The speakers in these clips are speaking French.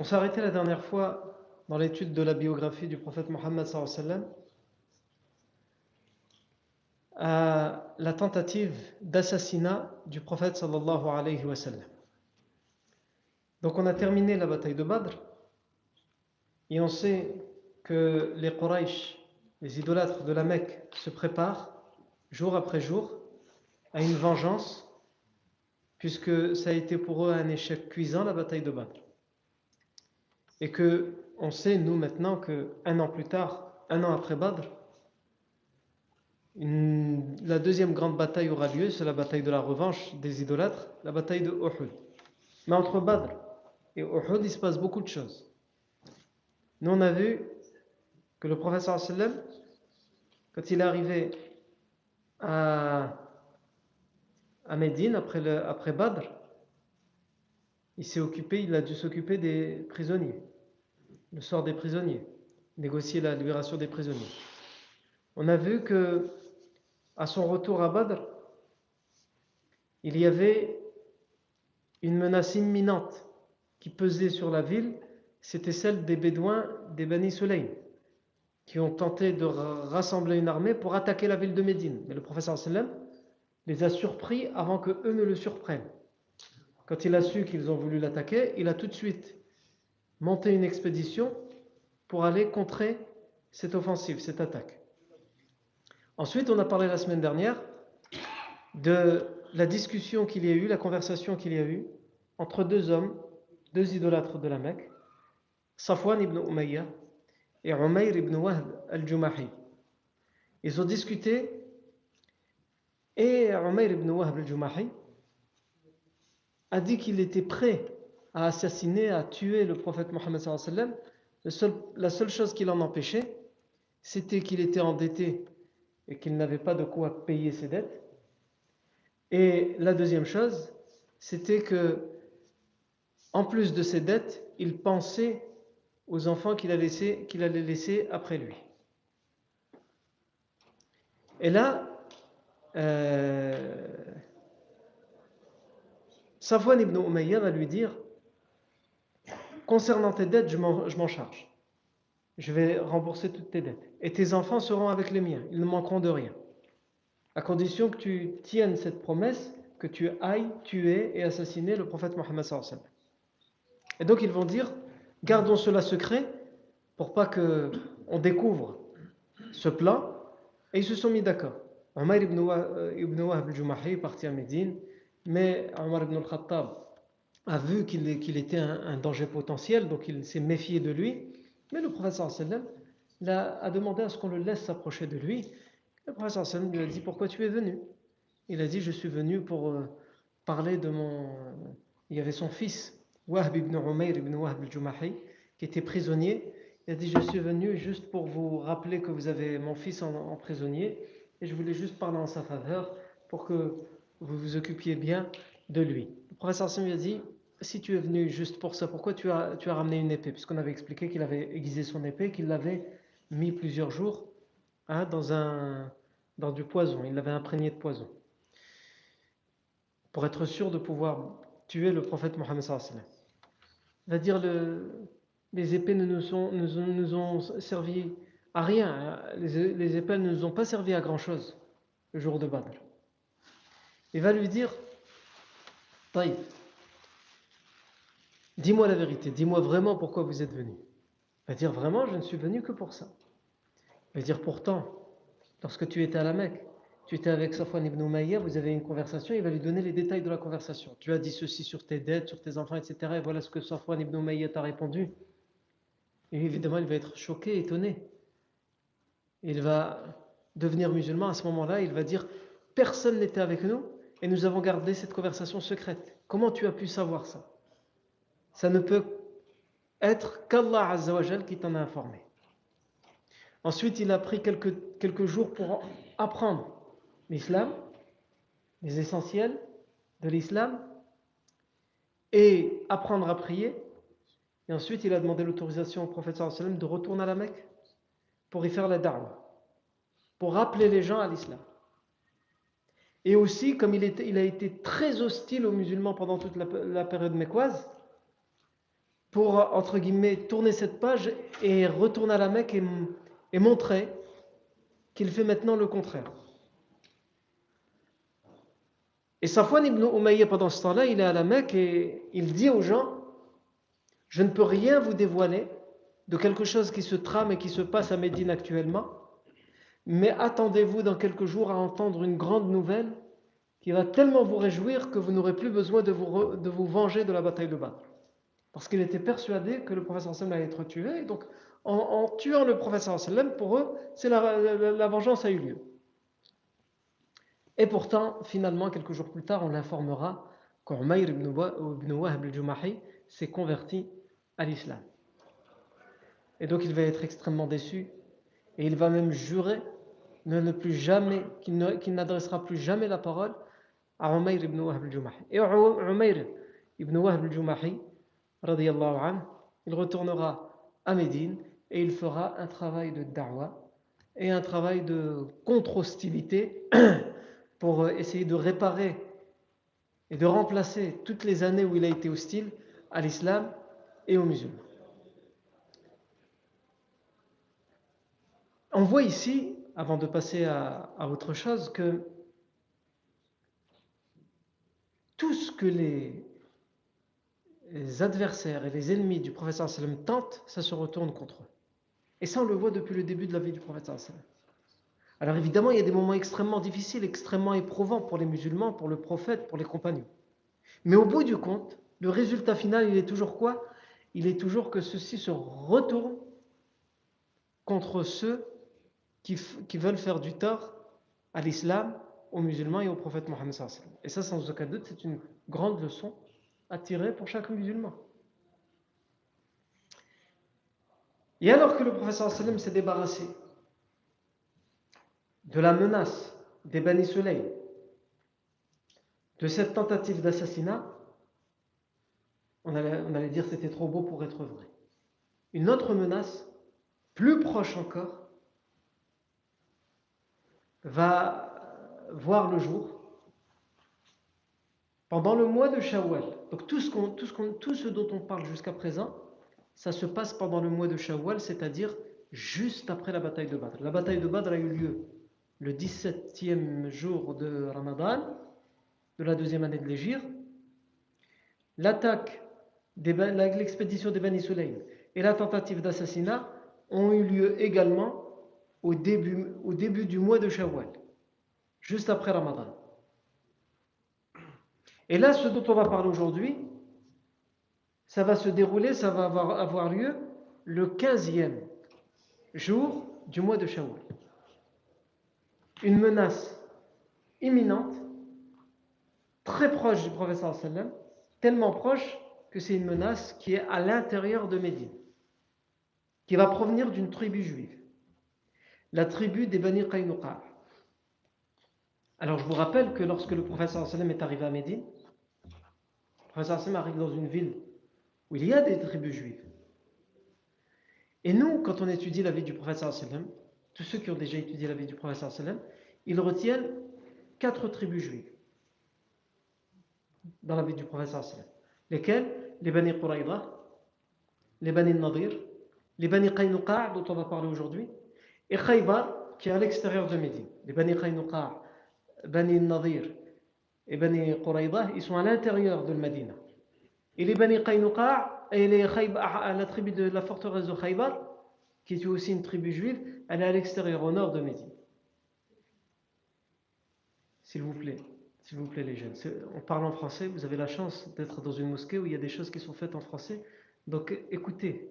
On s'est arrêté la dernière fois dans l'étude de la biographie du prophète Mohammed à la tentative d'assassinat du prophète sallallahu alayhi wa sallam. Donc on a terminé la bataille de Badr et on sait que les Quraysh, les idolâtres de la Mecque, se préparent jour après jour à une vengeance puisque ça a été pour eux un échec cuisant la bataille de Badr. Et que on sait, nous, maintenant, qu'un an plus tard, un an après Badr, la deuxième grande bataille aura lieu, c'est la bataille de la revanche des idolâtres, la bataille de Uhud. Mais entre Badr et Uhud, il se passe beaucoup de choses. Nous, on a vu que le professeur sallam, quand il est arrivé à, Médine après, après Badr, il s'est occupé, il a dû s'occuper des prisonniers le sort des prisonniers, négocier la libération des prisonniers. On a vu que à son retour à Badr, il y avait une menace imminente qui pesait sur la ville, c'était celle des Bédouins des Bani Sulaym, qui ont tenté de rassembler une armée pour attaquer la ville de Médine. Mais le professeur sallam les a surpris avant que eux ne le surprennent. Quand il a su qu'ils ont voulu l'attaquer, il a tout de suite monter une expédition pour aller contrer cette offensive, cette attaque. Ensuite, on a parlé la semaine dernière de la discussion qu'il y a eu, la conversation qu'il y a eu entre deux hommes, deux idolâtres de la Mecque, Safwan ibn Umayya et Umayr ibn Wahb al-Jumahi. Ils ont discuté et Umayr ibn Wahb al-Jumahi a dit qu'il était prêt à assassiner, à tuer le prophète Mohammed sallam, la seule chose qui l'en empêchait, c'était qu'il était endetté et qu'il n'avait pas de quoi payer ses dettes. Et la deuxième chose, c'était que, en plus de ses dettes, il pensait aux enfants qu'il allait laisser, après lui. Et là, euh, Safwan ibn Umayya va lui dire Concernant tes dettes, je m'en charge. Je vais rembourser toutes tes dettes. Et tes enfants seront avec les miens. Ils ne manqueront de rien. À condition que tu tiennes cette promesse, que tu ailles tuer et assassiner le prophète Mohammed Et donc ils vont dire, gardons cela secret pour pas que on découvre ce plan. Et ils se sont mis d'accord. Omar ibn Wahb al-Jumahi est parti à Médine, mais Omar ibn al-Khattab a vu qu'il était un, danger potentiel, donc il s'est méfié de lui. Mais le professeur sallam a, demandé à ce qu'on le laisse s'approcher de lui. Le professeur sallam lui a dit Pourquoi tu es venu? Il a dit Je suis venu pour euh, parler de mon. Il y avait son fils, Wahb ibn Umayr ibn Wahb al-Jumahi, qui était prisonnier. Il a dit Je suis venu juste pour vous rappeler que vous avez mon fils en, prisonnier et je voulais juste parler en sa faveur pour que vous vous occupiez bien de lui. Le professeur Sam lui a dit si tu es venu juste pour ça, pourquoi tu as, tu as ramené une épée? Puisqu'on avait expliqué qu'il avait aiguisé son épée, qu'il l'avait mis plusieurs jours hein, dans, un, dans du poison. Il l'avait imprégné de poison. Pour être sûr de pouvoir tuer le prophète Mohammed C'est-à-dire le, les épées ne nous, sont, nous, ont servi à rien. Les, les épées ne nous ont pas servi à grand chose le jour de Badr. Il va lui dire Taïf, dis-moi la vérité, dis-moi vraiment pourquoi vous êtes venu. Il va dire Vraiment, je ne suis venu que pour ça. Il va dire Pourtant, lorsque tu étais à la Mecque, tu étais avec Safwan ibn Umayya, vous avez une conversation, il va lui donner les détails de la conversation. Tu as dit ceci sur tes dettes, sur tes enfants, etc. Et voilà ce que Safwan ibn Umayya t'a répondu. Et évidemment, il va être choqué, étonné. Il va devenir musulman. À ce moment-là, il va dire Personne n'était avec nous et nous avons gardé cette conversation secrète. Comment tu as pu savoir ça? Ça ne peut être qu'Allah qui t'en a informé. Ensuite, il a pris quelques, jours pour apprendre l'islam, les essentiels de l'islam, et apprendre à prier. Et ensuite, il a demandé l'autorisation au prophète sallam de retourner à la Mecque pour y faire la da'wah, pour rappeler les gens à l'islam. Et aussi, comme il, a été très hostile aux musulmans pendant toute la, période mécoise, pour, entre guillemets, tourner cette page et retourner à la Mecque et, montrer qu'il fait maintenant le contraire. Et Safwan ibn Umayya, pendant ce temps-là, il est à la Mecque et il dit aux gens Je ne peux rien vous dévoiler de quelque chose qui se trame et qui se passe à Médine actuellement, mais attendez-vous dans quelques jours à entendre une grande nouvelle qui va tellement vous réjouir que vous n'aurez plus besoin de vous, de vous venger de la bataille de Badr. Parce qu'il était persuadé que le professeur sallam allait être tué, et donc en, tuant le professeur sallam, pour eux, c'est la vengeance a eu lieu. Et pourtant, finalement, quelques jours plus tard, on l'informera qu'Umayr ibn Wahb al-Jumahi s'est converti à l'islam. Et donc il va être extrêmement déçu et il va même jurer ne, plus jamais, qu'il n'adressera plus jamais la parole à Umayr ibn Wahb al-Jumahi. Et Umayr ibn Wahb al-Jumahi, il retournera à Médine et il fera un travail de da'wah et un travail de contre-hostilité pour euh, essayer de réparer et de remplacer toutes les années où il a été hostile à l'islam et aux musulmans. On voit ici, avant de passer à, autre chose, que tout ce que les, adversaires et les ennemis du prophète sallam tentent, ça se retourne contre eux. Et ça, on le voit depuis le début de la vie du prophète sallam. Alors évidemment, il y a des moments extrêmement difficiles, extrêmement éprouvants pour les musulmans, pour le prophète, pour les compagnons. Mais au bout du compte, le résultat final, il est toujours quoi? Il est toujours que ceux-ci se retournent contre ceux qui, veulent faire du tort à l'islam, aux musulmans et au prophète Mohammed. Et ça, sans aucun doute, c'est une grande leçon tirer pour chaque musulman. Et alors que le prophète s'est débarrassé de la menace des Bani Soleil, de cette tentative d'assassinat, on allait, on allait dire c'était trop beau pour être vrai. Une autre menace, plus proche encore, va voir le jour pendant le mois de Shawwal. Donc tout ce, dont on parle jusqu'à présent, ça se passe pendant le mois de Shawwal, c'est-à-dire juste après la bataille de Badr. La bataille de Badr a eu lieu le 17e jour de Ramadan, de la deuxième année de l'Égypte, l'attaque, l'expédition des Bani Sulaym et la tentative d'assassinat ont eu lieu également au début, au début du mois de Shawwal, juste après Ramadan. Et là, ce dont on va parler aujourd'hui, ça va se dérouler, ça va avoir, lieu le 15e jour du mois de Shawwal une menace imminente, très proche du professeur sallam, tellement proche que c'est une menace qui est à l'intérieur de Médine, qui va provenir d'une tribu juive, la tribu des Bani Qaynuqa. Alors je vous rappelle que lorsque le professeur sallam est arrivé à Médine, Le prophète arrive dans une ville où il y a des tribus juives. Et nous, quand on étudie la vie du prophète tous ceux qui ont déjà étudié la vie du prophète ils retiennent quatre tribus juives dans la vie du prophète. Lesquelles? Les Bani Quraïda, les Bani Nadir, les Bani Qaynuqa' dont on va parler aujourd'hui, et Khaybar qui est à l'extérieur de Médine. Les Bani Qaynuqa', Bani Nadir et Bani Quraïda, ils sont à l'intérieur de Médine. Et les Bani Qaynuqa' et les Khaybar, la tribu de la forteresse de Khaybar, qui est aussi une tribu juive, elle est à l'extérieur, au nord de Médine. S'il vous plaît, s'il vous plaît les jeunes, on parle en français, vous avez la chance d'être dans une mosquée où il y a des choses qui sont faites en français, donc écoutez,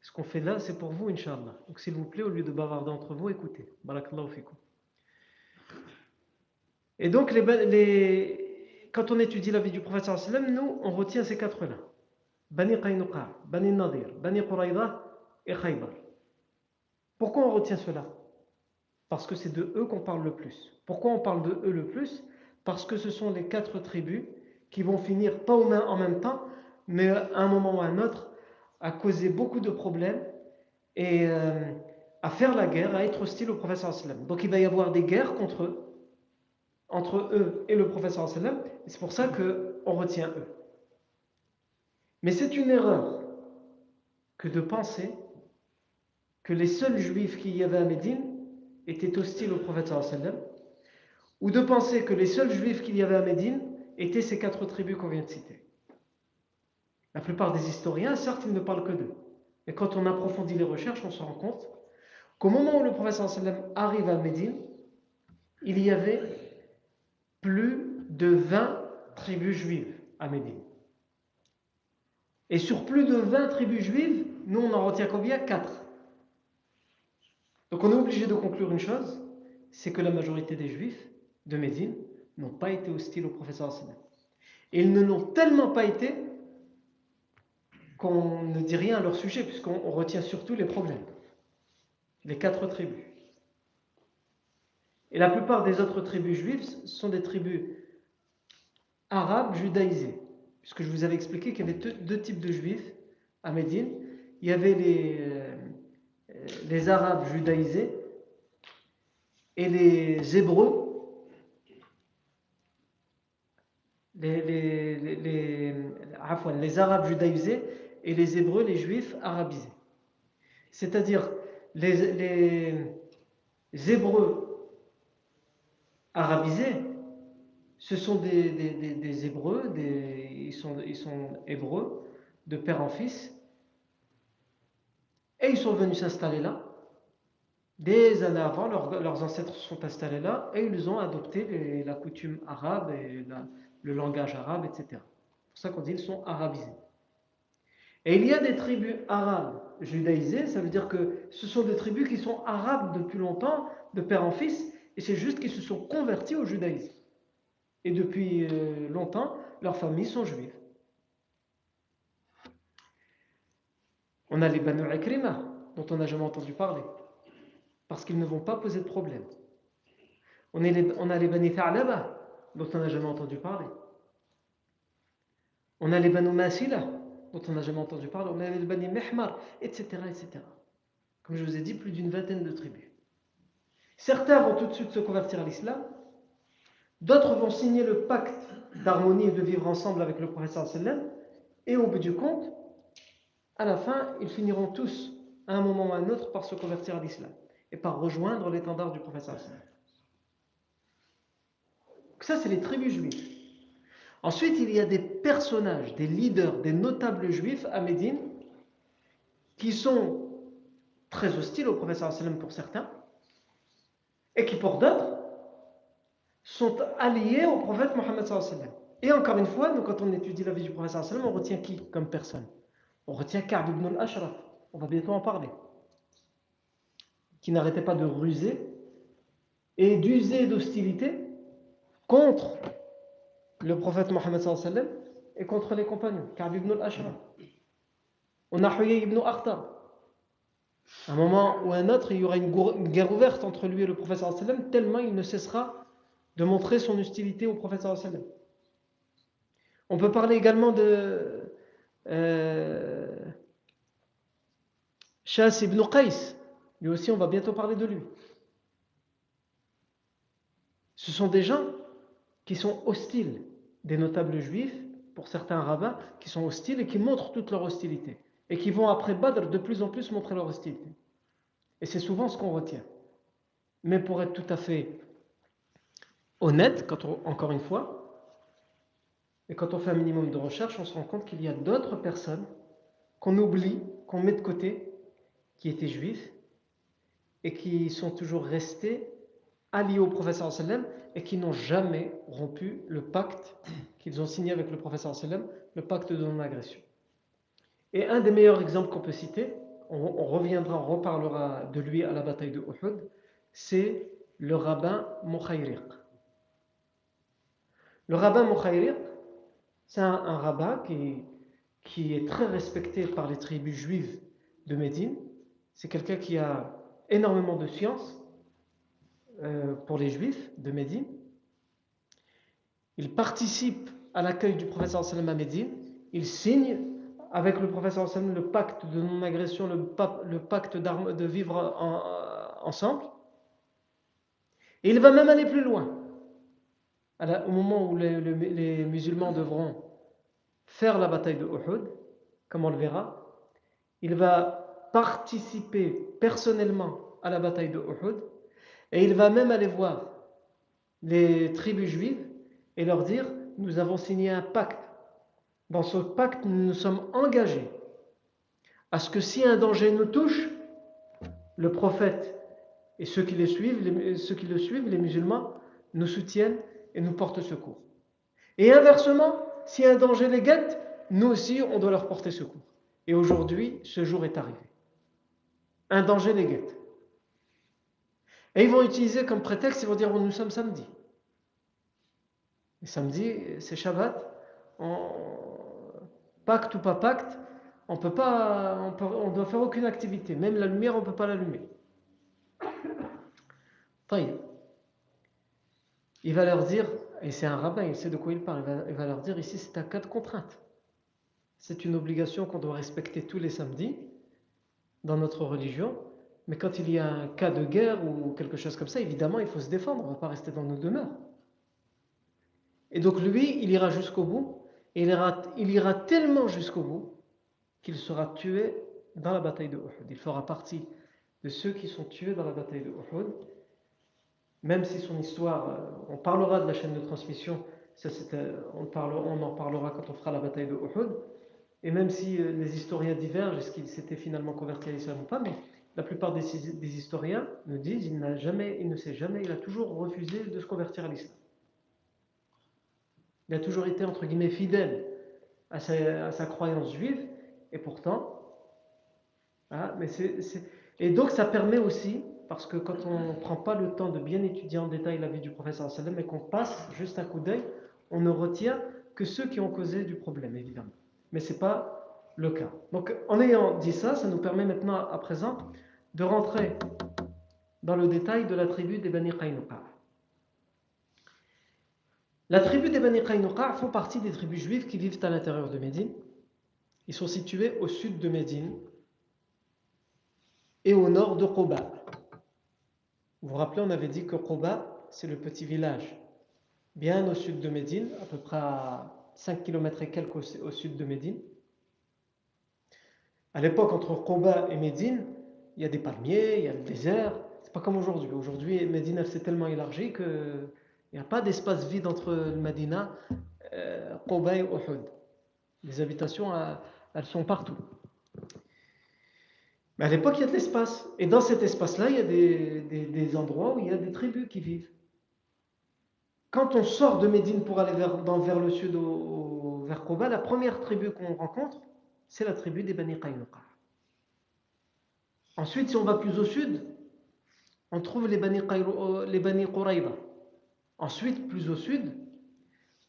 ce qu'on fait là, c'est pour vous, Inch'Allah. Donc s'il vous plaît, au lieu de bavarder entre vous, écoutez. Barakallahu fikum. Et donc, les, quand on étudie la vie du prophète nous, on retient ces quatre-là. Bani Qaynuqa, Bani Nadir, Bani Quraïda et Khaybar. Pourquoi on retient cela? Parce que c'est de eux qu'on parle le plus. Pourquoi on parle de eux le plus? Parce que ce sont les quatre tribus qui vont finir, pas en même temps, mais à un moment ou à un autre, à causer beaucoup de problèmes et euh, à faire la guerre, à être hostile au sallam. Donc il va y avoir des guerres contre eux, entre eux et le professeur sallam, et c'est pour ça qu'on retient eux. Mais c'est une erreur que de penser que les seuls juifs qu'il y avait à Médine étaient hostiles au prophète sallam, ou de penser que les seuls juifs qu'il y avait à Médine étaient ces quatre tribus qu'on vient de citer. La plupart des historiens, certes, ils ne parlent que d'eux. Mais quand on approfondit les recherches, on se rend compte qu'au moment où le professeur sallam arrive à Médine, il y avait plus de 20 tribus juives à Médine. Et sur plus de 20 tribus juives, nous on en retient combien? 4. Donc on est obligé de conclure une chose, c'est que la majorité des juifs de Médine n'ont pas été hostiles au professeur sallam. Et ils ne l'ont tellement pas été qu'on ne dit rien à leur sujet, puisqu'on retient surtout les problèmes. Les quatre tribus. Et la plupart des autres tribus juives sont des tribus arabes judaïsées. Puisque je vous avais expliqué qu'il y avait deux, types de juifs à Médine. Il y avait les, euh, les arabes judaïsés et les hébreux les, les, les, les, arabes judaïsés et les Hébreux, les Juifs arabisés. C'est-à-dire les, les, Hébreux arabisés, ce sont des, des, Hébreux, des, ils, sont, ils sont Hébreux de père en fils, et ils sont venus s'installer là. Des années avant, leurs ancêtres sont installés là et ils ont adopté la coutume arabe et le langage arabe, etc. C'est pour ça qu'on dit qu'ils sont arabisés. Et il y a des tribus arabes judaïsées, ça veut dire que ce sont des tribus qui sont arabes depuis longtemps, de père en fils, et c'est juste qu'ils se sont convertis au judaïsme. Et depuis euh, longtemps, leurs familles sont juives. On a les Banu Akrima, dont on n'a jamais entendu parler, parce qu'ils ne vont pas poser de problème. On, a les Bani Tha'laba, dont on n'a jamais entendu parler. On a les Banu Masila, dont on n'a jamais entendu parler, on avait le Bani Mehmar, etc., etc. Comme je vous ai dit, plus d'une vingtaine de tribus. Certains vont tout de suite se convertir à l'islam, d'autres vont signer le pacte d'harmonie et de vivre ensemble avec le professeur sallam, et au bout du compte, à la fin, ils finiront tous, à un moment ou à un autre, par se convertir à l'islam et par rejoindre l'étendard du professeur sallam. Ça, c'est les tribus juives. Ensuite, il y a des personnages, des leaders, des notables juifs à Médine qui sont très hostiles au professeur sallam pour certains pour d'autres sont alliés au prophète Mohammed sallam. Et encore une fois, nous quand on étudie la vie du professeur sallam, on retient qui comme personne? On retient Ka'b ibn al-Ashraf, on va bientôt en parler, qui n'arrêtait pas de ruser et d'user d'hostilité contre le prophète Mohammed sallam et contre les compagnons, Ka'b ibn al-Ashraf. On a Huyay ibn Akhtar. Un moment ou un autre, il y aura une guerre ouverte entre lui et le prophète sallam, tellement il ne cessera de montrer son hostilité au prophète sallam. On peut parler également de euh, Shas ibn Qais. Lui aussi, on va bientôt parler de lui. Ce sont des gens qui sont hostiles, des notables juifs, pour certains rabbins, qui sont hostiles et qui montrent toute leur hostilité. Et qui vont après Badr de plus en plus montrer leur hostilité. Et c'est souvent ce qu'on retient. Mais pour être tout à fait honnête, quand encore une fois, et quand on fait un minimum de recherche, on se rend compte qu'il y a d'autres personnes qu'on oublie, qu'on met de côté, qui étaient juifs et qui sont toujours restés alliés au professeur sallam et qui n'ont jamais rompu le pacte qu'ils ont signé avec le professeur sallam, le pacte de non-agression. Et un des meilleurs exemples qu'on peut citer, on, reviendra, on reparlera de lui à la bataille de Uhud, c'est le rabbin Mukhayriq. Le rabbin Mukhayriq, c'est un, rabbin qui, qui est très respecté par les tribus juives de Médine. C'est quelqu'un qui a énormément de science euh, pour les juifs de Médine. Il participe à l'accueil du professeur sallam à Médine. Il signe avec le professeur sallam le pacte de non-agression, le, le, pacte de vivre ensemble. Et il va même aller plus loin au moment où les, musulmans devront faire la bataille de Uhud, comme on le verra, il va participer personnellement à la bataille de Uhud et il va même aller voir les tribus juives et leur dire nous avons signé un pacte. Dans ce pacte, nous nous sommes engagés à ce que si un danger nous touche, le prophète et ceux qui, suivent, ceux qui le suivent, les musulmans, nous soutiennent et nous portent secours. Et inversement, si un danger les guette, nous aussi, on doit leur porter secours. Et aujourd'hui, ce jour est arrivé. Un danger les guette. Et ils vont utiliser comme prétexte, ils vont dire, nous sommes samedi. Et samedi, c'est Shabbat. Pacte ou pas pacte, on peut pas, on, doit faire aucune activité. Même la lumière, on ne peut pas l'allumer. Il va leur dire, et c'est un rabbin, il sait de quoi il parle, il va, leur dire ici c'est un cas de contrainte. C'est une obligation qu'on doit respecter tous les samedis dans notre religion, mais quand il y a un cas de guerre ou quelque chose comme ça, évidemment il faut se défendre, on ne va pas rester dans nos demeures. Et donc lui, il ira jusqu'au bout, il ira, tellement jusqu'au bout qu'il sera tué dans la bataille de Uhud. Il fera partie de ceux qui sont tués dans la bataille de Uhud même si son histoire, euh, on parlera de la chaîne de transmission, ça, euh, on, on, en parlera quand on fera la bataille de Uhud, et même si euh, les historiens divergent, est-ce qu'il s'était finalement converti à l'islam ou pas, mais la plupart des, historiens nous disent il n'a jamais, il ne sait jamais, il a toujours refusé de se convertir à l'islam. Il a toujours été entre guillemets fidèle à sa, croyance juive, et pourtant, ah, mais et donc ça permet aussi parce que quand on ne prend pas le temps de bien étudier en détail la vie du prophète sallam et qu'on passe juste un coup d'œil, on ne retient que ceux qui ont causé du problème, évidemment. Mais ce n'est pas le cas. Donc en ayant dit ça, ça nous permet maintenant à présent de rentrer dans le détail de la tribu des Bani. La tribu des Bani Qaynuqa font partie des tribus juives qui vivent à l'intérieur de Médine. Ils sont situés au sud de Médine et au nord de Quba. Vous vous rappelez, on avait dit que Quba, c'est le petit village, bien au sud de Médine, à peu près à 5 km et quelques au, sud de Médine. À l'époque, entre Quba et Médine, il y a des palmiers, il y a le désert. C'est pas comme aujourd'hui. Aujourd'hui, Médine, s'est tellement élargie qu'il n'y a pas d'espace vide entre le Medina, euh, Quba et Uhud. Les habitations, elles sont partout. Mais à l'époque, il y a de l'espace. Et dans cet espace-là, il y a des, endroits où il y a des tribus qui vivent. Quand on sort de Médine pour aller vers, le sud, vers Koba, la première tribu qu'on rencontre, c'est la tribu des Bani Qaynuqa. Ensuite, si on va plus au sud, on trouve les Bani, Bani Qurayba. Ensuite, plus au sud,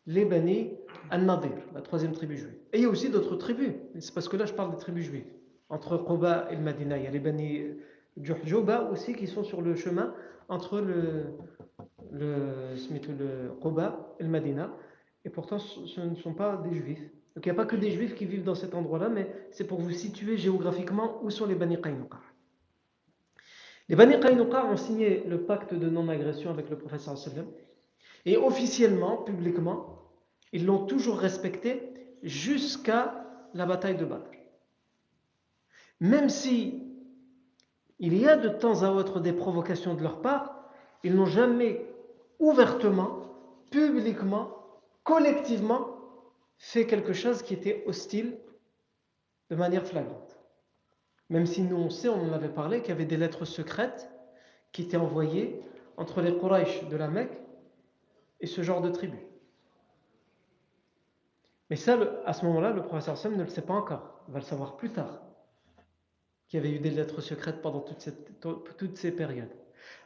les Bani An-Nadir, la troisième tribu juive. Et il y a aussi d'autres tribus. C'est parce que là, je parle des tribus juives entre Quba et le Madina. Il y a les Bani Juhjuba aussi qui sont sur le chemin entre le, le, le et le Madina. Et Et pourtant, ce ne sont pas des juifs. Donc il n'y a pas que des juifs qui vivent dans cet endroit-là, mais c'est pour vous situer géographiquement où sont les Bani Qaynuqa. Les Bani Qaynuqa ont signé le pacte de non-agression avec le professeur sallam et officiellement, publiquement, ils l'ont toujours respecté jusqu'à la bataille de Badr. Même si il y a de temps à autre des provocations de leur part, ils n'ont jamais ouvertement, publiquement, collectivement fait quelque chose qui était hostile de manière flagrante. Même si nous on sait, on en avait parlé, qu'il y avait des lettres secrètes qui étaient envoyées entre les Quraysh de la Mecque et ce genre de tribu. Mais ça, à ce moment-là, le professeur Sam ne le sait pas encore. Il va le savoir plus tard. Qu'il y avait eu des lettres secrètes pendant toutes ces périodes.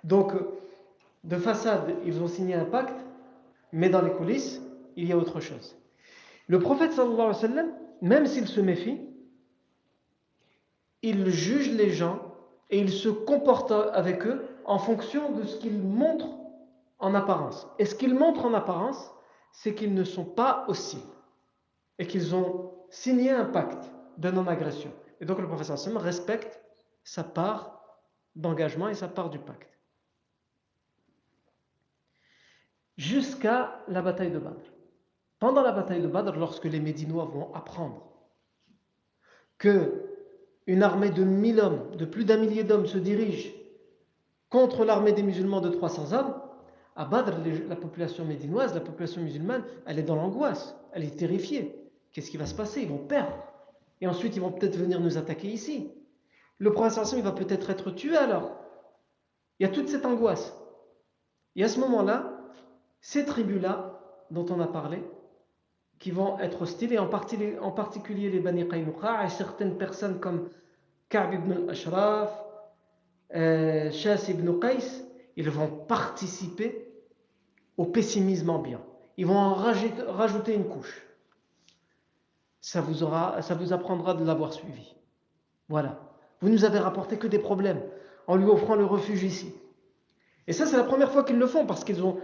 Donc, de façade, ils ont signé un pacte, mais dans les coulisses, il y a autre chose. Le prophète même s'il se méfie, il juge les gens et il se comporte avec eux en fonction de ce qu'ils montrent en apparence. Et ce qu'ils montrent en apparence, c'est qu'ils ne sont pas hostiles et qu'ils ont signé un pacte de non-agression. Et donc le professeur sallam respecte sa part d'engagement et sa part du pacte. Jusqu'à la bataille de Badr. Pendant la bataille de Badr, lorsque les Médinois vont apprendre que une armée de 1000 hommes, de plus d'un millier d'hommes se dirige contre l'armée des musulmans de 300 hommes, à Badr, la population médinoise, la population musulmane, elle est dans l'angoisse, elle est terrifiée. Qu'est-ce qui va se passer? Ils vont perdre. Et ensuite, ils vont peut-être venir nous attaquer ici. Le prophète il va peut-être être tué alors. Il y a toute cette angoisse. Et à ce moment-là, ces tribus-là, dont on a parlé, qui vont être hostiles, et en, particulier les Bani Qaynuqa, et certaines personnes comme Ka'b ibn al-Ashraf, euh, Shas ibn Qais, ils vont participer au pessimisme ambiant. Ils vont en rajouter une couche. Ça vous, aura, ça vous apprendra de l'avoir suivi. Voilà. Vous nous avez rapporté que des problèmes en lui offrant le refuge ici. Et ça, c'est la première fois qu'ils le font parce qu'ils ont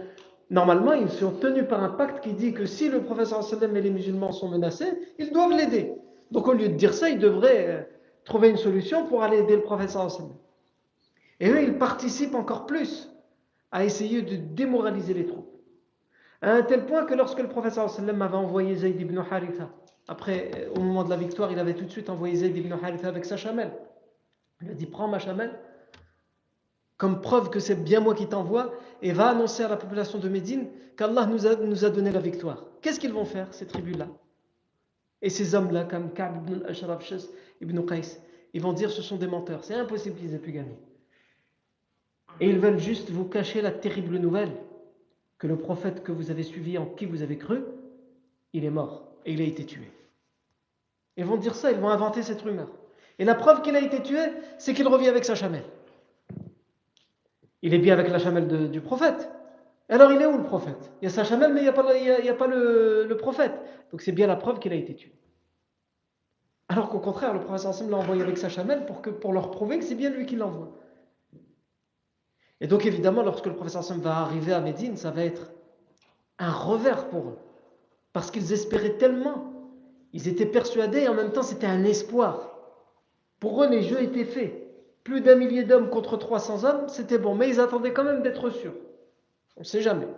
Normalement, ils sont tenus par un pacte qui dit que si le professeur sallam et les musulmans sont menacés, ils doivent l'aider. Donc au lieu de dire ça, ils devraient euh, trouver une solution pour aller aider le professeur sallam. Et eux, ils participent encore plus à essayer de démoraliser les troupes. À un tel point que lorsque le professeur sallam avait envoyé Zayd ibn Haritha, après, euh, au moment de la victoire, il avait tout de suite envoyé Zayd ibn Haritha avec sa chamelle. Il a dit Prends ma chamelle, comme preuve que c'est bien moi qui t'envoie, et va annoncer à la population de Médine qu'Allah nous a, nous a donné la victoire. Qu'est-ce qu'ils vont faire, ces tribus-là? Et ces hommes-là, comme Ka'b ibn al-Ashraf, ibn Qais, ils vont dire ce sont des menteurs. C'est impossible qu'ils aient pu gagner. Et ils veulent juste vous cacher la terrible nouvelle que le prophète que vous avez suivi, en qui vous avez cru, il est mort et il a été tué. Ils vont dire ça, ils vont inventer cette rumeur. Et la preuve qu'il a été tué, c'est qu'il revient avec sa chamelle. Il est bien avec la chamelle du prophète. Alors il est où le prophète? Il y a sa chamelle, mais il n'y a pas, le, prophète. Donc c'est bien la preuve qu'il a été tué. Alors qu'au contraire, le prophète l'a envoyé avec sa chamelle pour, pour leur prouver que c'est bien lui qui l'envoie. Et donc évidemment, lorsque le prophète va arriver à Médine, ça va être un revers pour eux. Parce qu'ils espéraient tellement. Ils étaient persuadés et en même temps c'était un espoir. Pour eux, les jeux étaient faits plus d'un millier d'hommes contre 300 hommes, c'était bon. Mais ils attendaient quand même d'être sûrs. On ne sait jamais.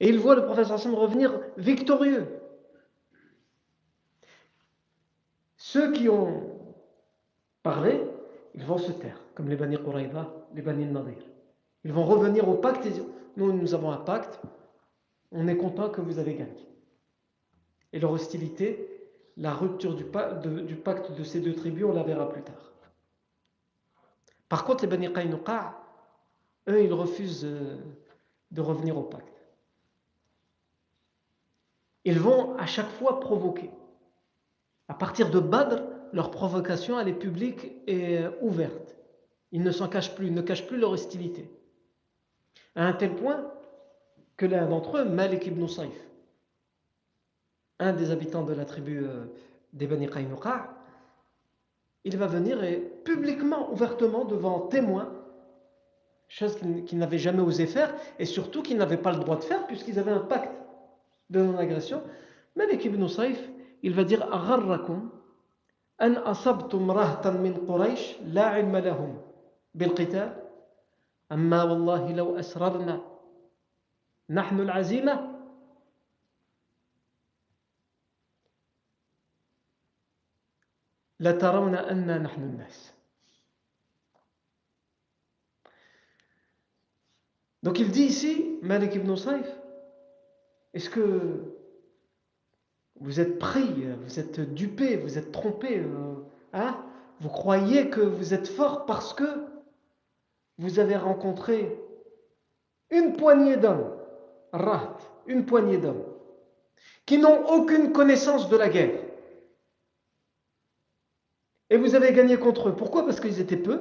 Et ils voient le professeur Hassan revenir victorieux. Ceux qui ont parlé, ils vont se taire, comme les Bani Quraïba, les Bani Nadir. Ils vont revenir au pacte et dire Nous, nous avons un pacte, on est content que vous avez gagné. Et leur hostilité, la rupture du, pacte de ces deux tribus, on la verra plus tard. Par contre, les Bani Qaynuqa, eux, ils refusent euh, de revenir au pacte. Ils vont à chaque fois provoquer. À partir de Badr, leur provocation, elle est publique et euh, ouverte. Ils ne s'en cachent plus, ils ne cachent plus leur hostilité. À un tel point que l'un d'entre eux, Malik ibn Saif, un des habitants de la tribu euh, des Bani Qaynuqa, il va venir et publiquement, ouvertement, devant témoins, chose qu'il n'avait jamais osé faire, et surtout qu'il n'avait pas le droit de faire, puisqu'ils avaient un pacte de non-agression, Malik ibn Saif, il va dire Agharrakum an asabtum rahtan min Quraysh la ilma lahum bil Donc il dit ici, Malik ibn Saif, est-ce que vous êtes pris, vous êtes dupé, vous êtes trompé euh, hein? Vous croyez que vous êtes fort parce que vous avez rencontré une poignée d'hommes, rat, une poignée d'hommes, qui n'ont aucune connaissance de la guerre. Et vous avez gagné contre eux. Pourquoi? Parce qu'ils étaient peu,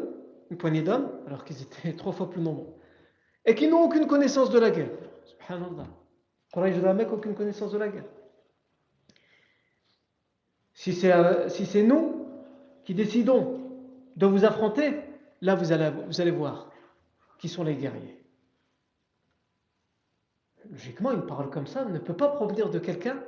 une poignée d'hommes, alors qu'ils étaient trois fois plus nombreux et qui n'ont aucune connaissance de la guerre. Subhanallah. Quraysh la aucune connaissance de la guerre. Si c'est euh, si nous qui décidons de vous affronter, là vous allez, voir qui sont les guerriers. Logiquement, une parole comme ça ne peut pas provenir de quelqu'un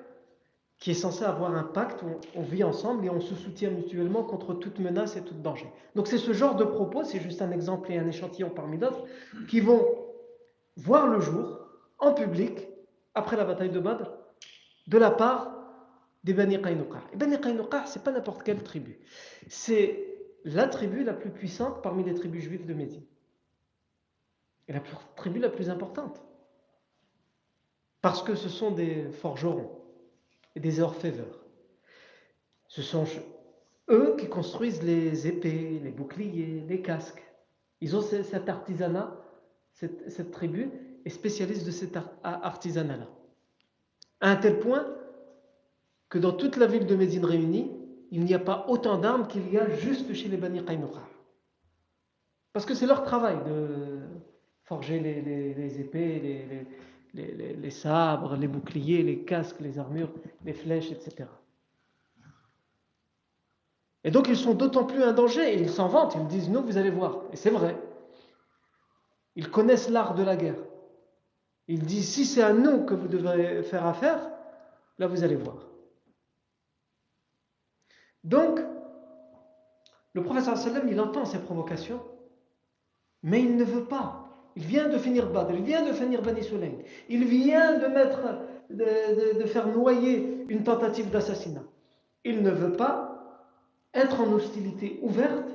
qui est censé avoir un pacte où on vit ensemble et on se soutient mutuellement contre toute menace et tout danger. Donc c'est ce genre de propos, c'est juste un exemple et un échantillon parmi d'autres, qui vont voir le jour en public après la bataille de Badr de la part des Bani Qaynuqa. Et Bani Qaynuqa, c'est pas n'importe quelle tribu. C'est la tribu la plus puissante parmi les tribus juives de Médine. Et la tribu la plus importante. Parce que ce sont des forgerons et des orfèvres. Ce sont eux qui construisent les épées, les boucliers, les casques. Ils ont cet artisanat cette, tribu est spécialiste de cet artisanat-là. À un tel point que dans toute la ville de Médine réunie, il n'y a pas autant d'armes qu'il y a juste chez les Bani Qaynuqa. Parce que c'est leur travail de forger les, épées, les, sabres, les boucliers, les casques, les armures, les flèches, etc. Et donc ils sont d'autant plus un danger, et ils s'en vantent, ils disent, nous, vous allez voir. Et c'est vrai. Ils connaissent l'art de la guerre. Ils disent, si c'est à nous que vous devez faire affaire, là vous allez voir. Donc, le professeur sallam, il entend ces provocations, mais il ne veut pas. Il vient de finir Badr, il vient de finir Bani Sulaym, il vient de faire noyer une tentative d'assassinat. Il ne veut pas être en hostilité ouverte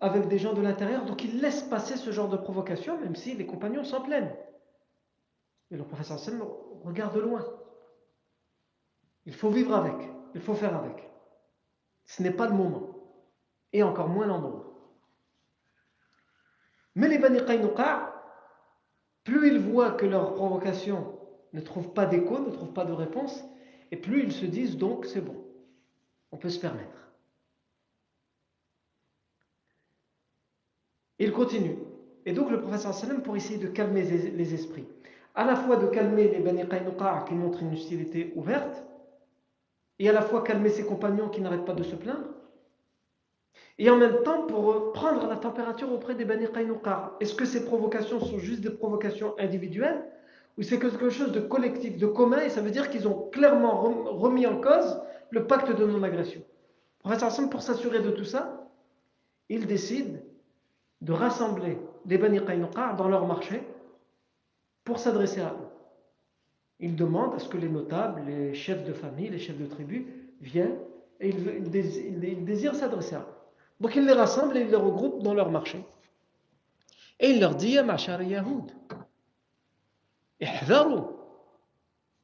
avec des gens de l'intérieur, donc il laisse passer ce genre de provocation, même si les compagnons s'en plaignent. Et le professeur Sam regarde loin. Il faut vivre avec, il faut faire avec. Ce n'est pas le moment, et encore moins l'endroit. Mais les Bani Qaynuqa, plus ils voient que leur provocation ne trouve pas d'écho, ne trouve pas de réponse, et plus ils se disent donc c'est bon, on peut se permettre. Il continue. Et donc le professeur sallam pour essayer de calmer les esprits, à la fois de calmer les Bani Qaynuqa qui montrent une hostilité ouverte, et à la fois calmer ses compagnons qui n'arrêtent pas de se plaindre, et en même temps pour prendre la température auprès des Bani Qaynuqa. Est-ce que ces provocations sont juste des provocations individuelles ou c'est quelque chose de collectif, de commun, et ça veut dire qu'ils ont clairement remis en cause le pacte de non-agression. Pour s'assurer de tout ça, il décide de rassembler les Bani Qaynuqa dans leur marché pour s'adresser à eux. Il demande à ce que les notables, les chefs de famille, les chefs de tribu viennent et ils, désirent s'adresser à eux. Donc il les rassemble et il les regroupe dans leur marché. Et il leur dit, Ya ma'shar Yahoud, احذروا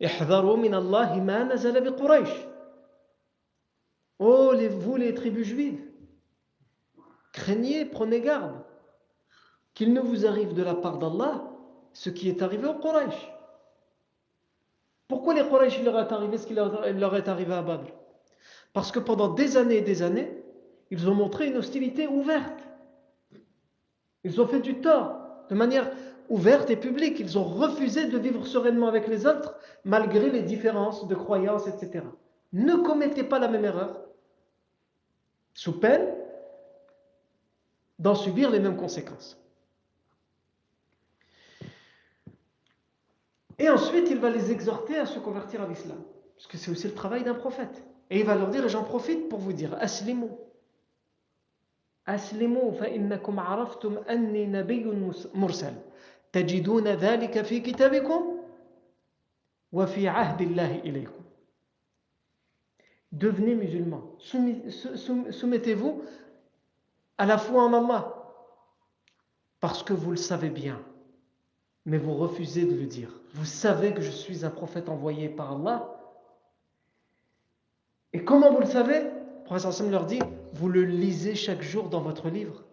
احذروا min Allah ma nazala bi Quraysh. Oh, vous les tribus juives, craignez, prenez garde qu'il ne vous arrive de la part d'Allah ce qui est arrivé aux Quraysh. Pourquoi les Quraysh leur est arrivé ce qui leur est arrivé à Badr Parce que pendant des années et des années, ils ont montré une hostilité ouverte. Ils ont fait du tort de manière ouverte et publique. Ils ont refusé de vivre sereinement avec les autres malgré les différences de croyances, etc. Ne commettez pas la même erreur sous peine d'en subir les mêmes conséquences. Et ensuite, il va les exhorter à se convertir à l'islam. Parce que c'est aussi le travail d'un prophète. Et il va leur dire, et j'en profite pour vous dire, Aslimu. Aslimu fa innakum araftum anni nabiyyun mursal. تجدون ذلك في كتابكم وفي عهد الله إليكم Devenez musulmans. Soumettez-vous à la foi en Allah. Parce que vous le savez bien. Mais vous refusez de le dire. Vous savez que je suis un prophète envoyé par Allah. Et comment vous le savez? Le Sam leur dit, vous le lisez chaque jour dans votre livre.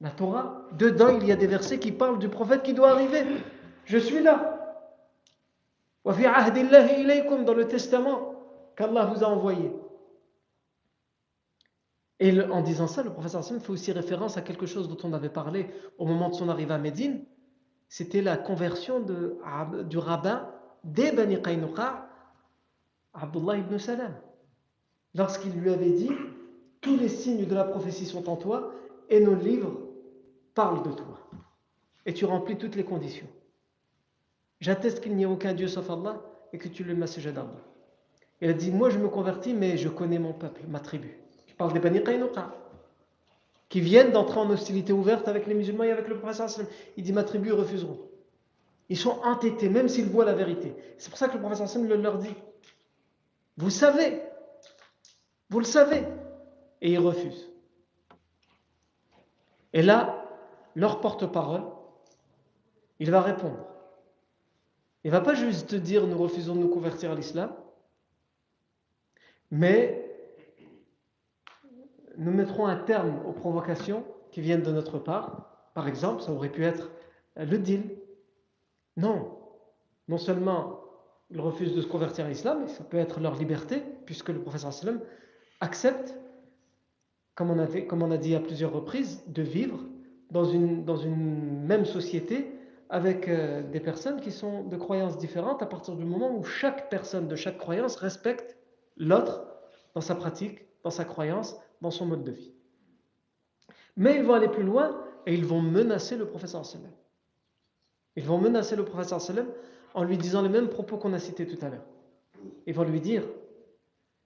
La Torah, dedans il y a des versets qui parlent du prophète qui doit arriver. Je suis là. Dans le testament qu'Allah vous a envoyé. Et en disant ça, le professeur Hassan fait aussi référence à quelque chose dont on avait parlé au moment de son arrivée à Médine. C'était la conversion du rabbin des Bani Qaynuqa, Abdullah ibn Salam. Lorsqu'il lui avait dit Tous les signes de la prophétie sont en toi et nos livres parlent de toi. Et tu remplis toutes les conditions. J'atteste qu'il n'y a aucun Dieu sauf Allah et que tu le messager d'Allah. Il a dit Moi je me convertis, mais je connais mon peuple, ma tribu. Il parle des Bani Qaynuqa, qui viennent d'entrer en hostilité ouverte avec les musulmans et avec le prophète. Il dit Ma tribu refuseront. Ils sont entêtés, même s'ils voient la vérité. C'est pour ça que le prophète le leur dit Vous savez, vous le savez. Et ils refusent. Et là, leur porte-parole, il va répondre. Il ne va pas juste dire nous refusons de nous convertir à l'islam, mais nous mettrons un terme aux provocations qui viennent de notre part. Par exemple, ça aurait pu être le deal. Non, non seulement ils refusent de se convertir à l'islam, ça peut être leur liberté, puisque le professeur sallam accepte, comme on, a dit à plusieurs reprises, de vivre dans une, dans une même société avec euh, des personnes qui sont de croyances différentes à partir du moment où chaque personne de chaque croyance respecte l'autre dans sa pratique, dans sa croyance, dans son mode de vie. Mais ils vont aller plus loin et ils vont menacer le professeur sallam. Ils vont menacer le professeur sallam en lui disant les mêmes propos qu'on a cités tout à l'heure. Ils vont lui dire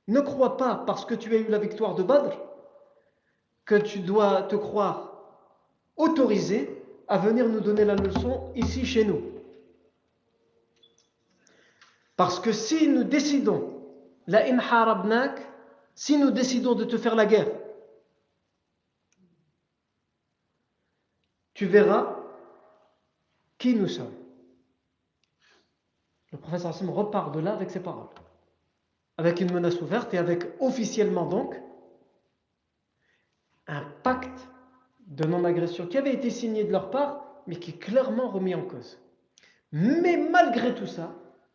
Ne crois pas parce que tu as eu la victoire de Badr que tu dois te croire autorisé à venir nous donner la leçon ici chez nous. Parce que si nous décidons, la in si nous décidons de te faire la guerre, tu verras qui nous sommes. Le professeur Hassan repart de là avec ses paroles, avec une menace ouverte et avec officiellement donc un pacte de non-agression qui avait été signé de leur part, mais qui est clairement remis en cause. Mais malgré tout ça,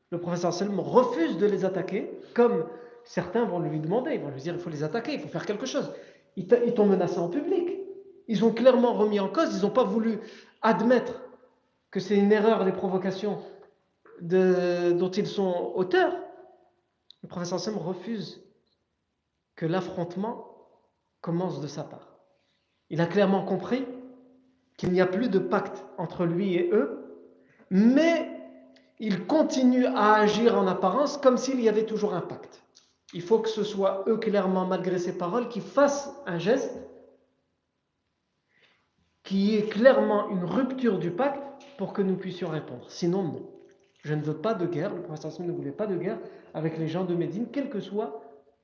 le professeur Selm refuse de les attaquer, comme certains vont lui demander, ils vont lui dire il faut les attaquer, il faut faire quelque chose. Ils t'ont menacé en public. Ils ont clairement remis en cause, ils n'ont pas voulu admettre que c'est une erreur les provocations dont ils sont auteurs. Le professeur Selm refuse que l'affrontement commence de sa part. Il a clairement compris qu'il n'y a plus de pacte entre lui et eux, mais il continue à agir en apparence comme s'il y avait toujours un pacte. Il faut que ce soit eux clairement, malgré ses paroles, qui fassent un geste qui est clairement une rupture du pacte pour que nous puissions répondre. Sinon, non. Je ne veux pas de guerre, le professeur ne voulait pas de guerre avec les gens de Médine, quelle que soit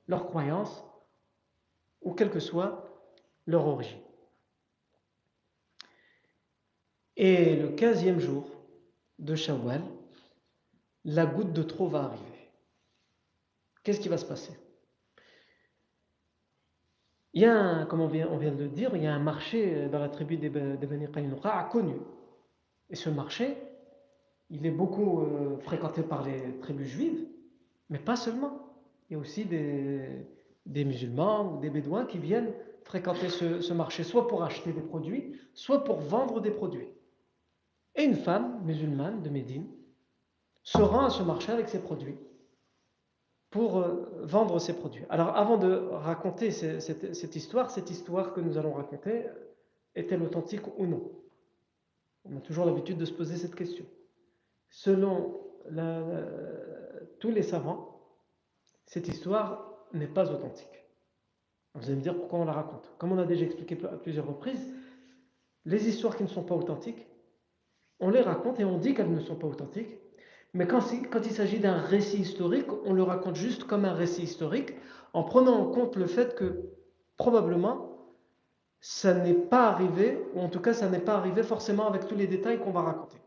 leur croyance ou quelle que soit leur origine. Et le quinzième jour de Shawwal, la goutte de trop va arriver. Qu'est-ce qui va se passer? Il y a, comme on vient, de le dire, il y a un marché dans la tribu des, des Bani connu. Et ce marché, il est beaucoup euh, fréquenté par les tribus juives, mais pas seulement. Il y a aussi des, des musulmans ou des bédouins qui viennent fréquenter ce, ce marché, soit pour acheter des produits, soit pour vendre des produits. Et une femme musulmane de Médine se rend à ce marché avec ses produits pour euh, vendre ses produits. Alors avant de raconter cette, histoire, cette histoire que nous allons raconter, est-elle authentique ou non? On a toujours l'habitude de se poser cette question. selon tous les savants, cette histoire n'est pas authentique. Vous allez me dire pourquoi on la raconte. Comme on a déjà expliqué à plusieurs reprises, les histoires qui ne sont pas authentiques, on les raconte et on dit qu'elles ne sont pas authentiques. Mais quand, il s'agit d'un récit historique, on le raconte juste comme un récit historique, en prenant en compte le fait que probablement ça n'est pas arrivé, ou en tout cas ça n'est pas arrivé forcément avec tous les détails qu'on va raconter.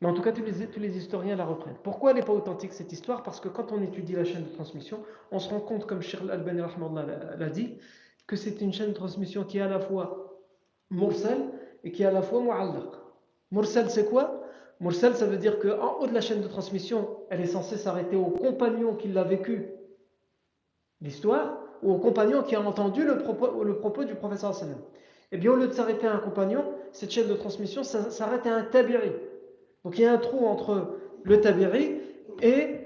Mais en tout cas, tous les, historiens la reprennent. Pourquoi elle n'est pas authentique cette histoire? Parce que quand on étudie la chaîne de transmission, on se rend compte, comme Sheikh Al-Albani l'a dit, que c'est une chaîne de transmission qui est à la fois mursal et qui est à la fois mu'allaq. Mursal, c'est quoi? Mursal, ça veut dire qu'en haut de la chaîne de transmission, elle est censée s'arrêter au compagnon qui l'a vécu, l'histoire, ou au compagnon qui a entendu le propos, le du professeur sallam. Eh bien, au lieu de s'arrêter à un compagnon, cette chaîne de transmission s'arrête à un tabiri. Donc il y a un trou entre le tabiri et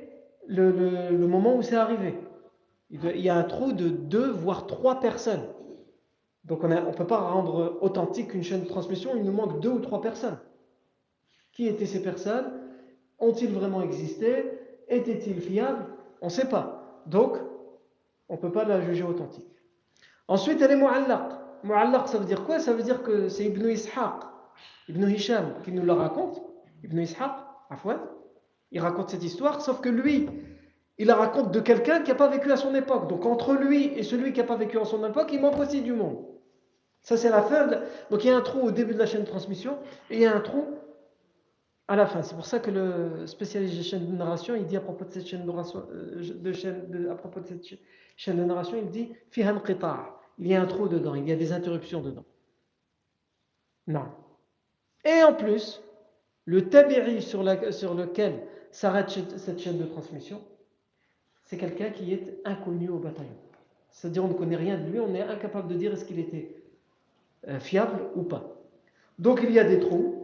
le, moment où c'est arrivé. Il y a un trou de deux, voire trois personnes. Donc on ne peut pas rendre authentique une chaîne de transmission, il nous manque deux ou trois personnes. Qui étaient ces personnes? Ont-ils vraiment existé? Étaient-ils fiables? On ne sait pas. Donc, on ne peut pas la juger authentique. Ensuite, elle est mu'allaq. Mu'allaq, ça veut dire quoi? Ça veut dire que c'est Ibn Ishaq, Ibn Hisham qui nous la raconte. Ibn Ishaq, Afouad, il raconte cette histoire, sauf que lui, il la raconte de quelqu'un qui n'a pas vécu à son époque. Donc entre lui et celui qui n'a pas vécu à son époque, il manque aussi du monde. Ça, c'est la fin. Donc il y a un trou au début de la chaîne de transmission et il y a un trou à la fin. C'est pour ça que le spécialiste des chaînes de narration, il dit à propos de cette chaîne de narration, euh, de chaîne, il dit Fihan Il y a un trou dedans, il y a des interruptions dedans. Non. Et en plus, le tabiri sur, lequel s'arrête cette chaîne de transmission, c'est quelqu'un qui est inconnu au bataillon. C'est-à-dire on ne connaît rien de lui, on est incapable de dire est-ce qu'il était euh, fiable ou pas. Donc il y a des trous,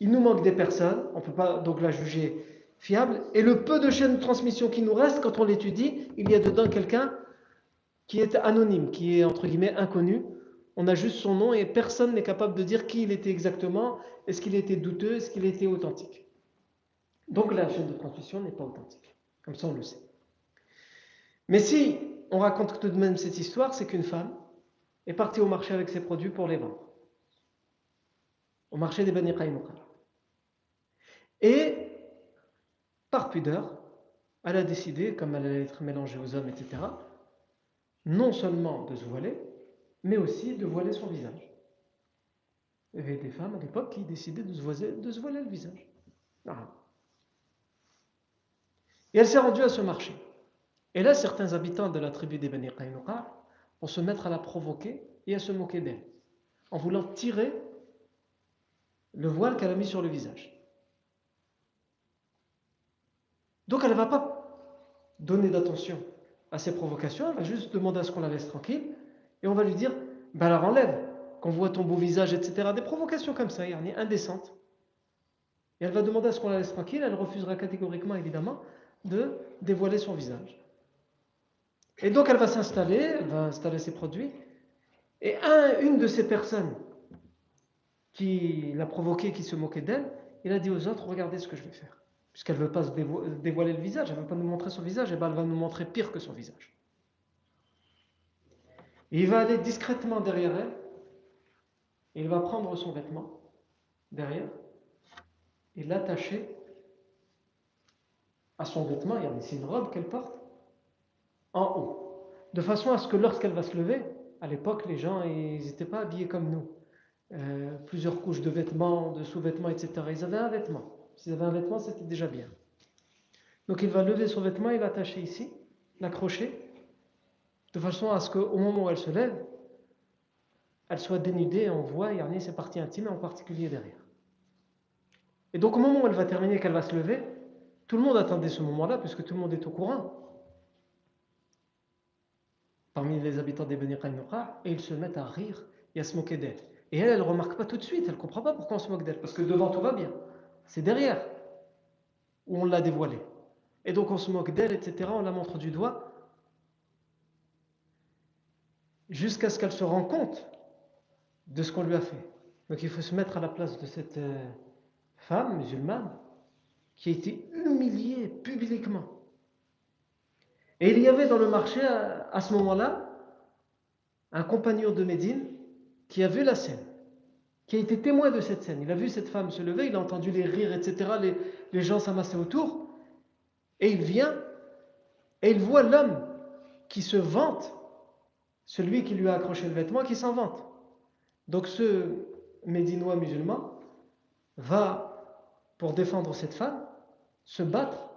il nous manque des personnes, on ne peut pas donc la juger fiable, et le peu de chaînes de transmission qui nous reste, quand on l'étudie, il y a dedans quelqu'un qui est anonyme, qui est entre guillemets inconnu, on a juste son nom et personne n'est capable de dire qui il était exactement, est-ce qu'il était douteux, est-ce qu'il était authentique? Donc la chaîne de transmission n'est pas authentique. Comme ça, on le sait. Mais si on raconte tout de même cette histoire, c'est qu'une femme est partie au marché avec ses produits pour les vendre. Au marché des Bani Et, par pudeur, elle a décidé, comme elle allait être mélangée aux hommes, etc., non seulement de se voiler, mais aussi de voiler son visage. Il y avait des femmes à l'époque qui décidaient de se, voiler, le visage. Et elle s'est rendue à ce marché. Et là, certains habitants de la tribu des Bani Qaynuqa vont se mettre à la provoquer et à se moquer d'elle, en voulant tirer le voile qu'elle a mis sur le visage. Donc elle ne va pas donner d'attention à ces provocations, elle va juste demander à ce qu'on la laisse tranquille et on va lui dire, ben alors enlève, qu'on voit ton beau visage, etc. Des provocations comme ça, il indécentes. Et elle va demander à ce qu'on la laisse tranquille, elle refusera catégoriquement, évidemment, de dévoiler son visage. Et donc elle va s'installer, elle va installer ses produits, et un, une de ces personnes qui l'a provoqué, qui se moquait d'elle, il a dit aux autres, regardez ce que je vais faire. Puisqu'elle ne veut pas se dévoiler le visage, elle ne veut pas nous montrer son visage, et ben elle va nous montrer pire que son visage il va aller discrètement derrière elle, il va prendre son vêtement derrière et l'attacher à son vêtement, c'est une robe qu'elle porte, en haut. De façon à ce que lorsqu'elle va se lever, à l'époque, les gens, n'étaient pas habillés comme nous. Euh, plusieurs couches de vêtements, de sous-vêtements, etc. Ils avaient un vêtement. S'ils avaient un vêtement, c'était déjà bien. Donc il va lever son vêtement, il va l'attacher ici, l'accrocher, de façon à ce qu'au moment où elle se lève, elle soit dénudée on voit a ses parties intimes, en particulier derrière. Et donc au moment où elle va terminer, qu'elle va se lever, tout le monde attendait ce moment-là, puisque tout le monde est au courant. Parmi les habitants des Beni et ils se mettent à rire et à se moquer d'elle. Et elle, elle ne remarque pas tout de suite, elle ne comprend pas pourquoi on se moque d'elle, parce que devant tout va bien. C'est derrière où on l'a dévoilée. Et donc on se moque d'elle, etc., on la montre du doigt, jusqu'à ce qu'elle se rende compte de ce qu'on lui a fait. Donc il faut se mettre à la place de cette euh, femme musulmane qui a été humilié publiquement. Et il y avait dans le marché à, ce moment-là un compagnon de Médine qui a vu la scène, qui a été témoin de cette scène. Il a vu cette femme se lever, il a entendu les rires, etc. Les, gens s'amassaient autour. Et il vient et il voit l'homme qui se vante, celui qui lui a accroché le vêtement, qui s'en vante. Donc ce médinois musulman va, pour défendre cette femme, se battre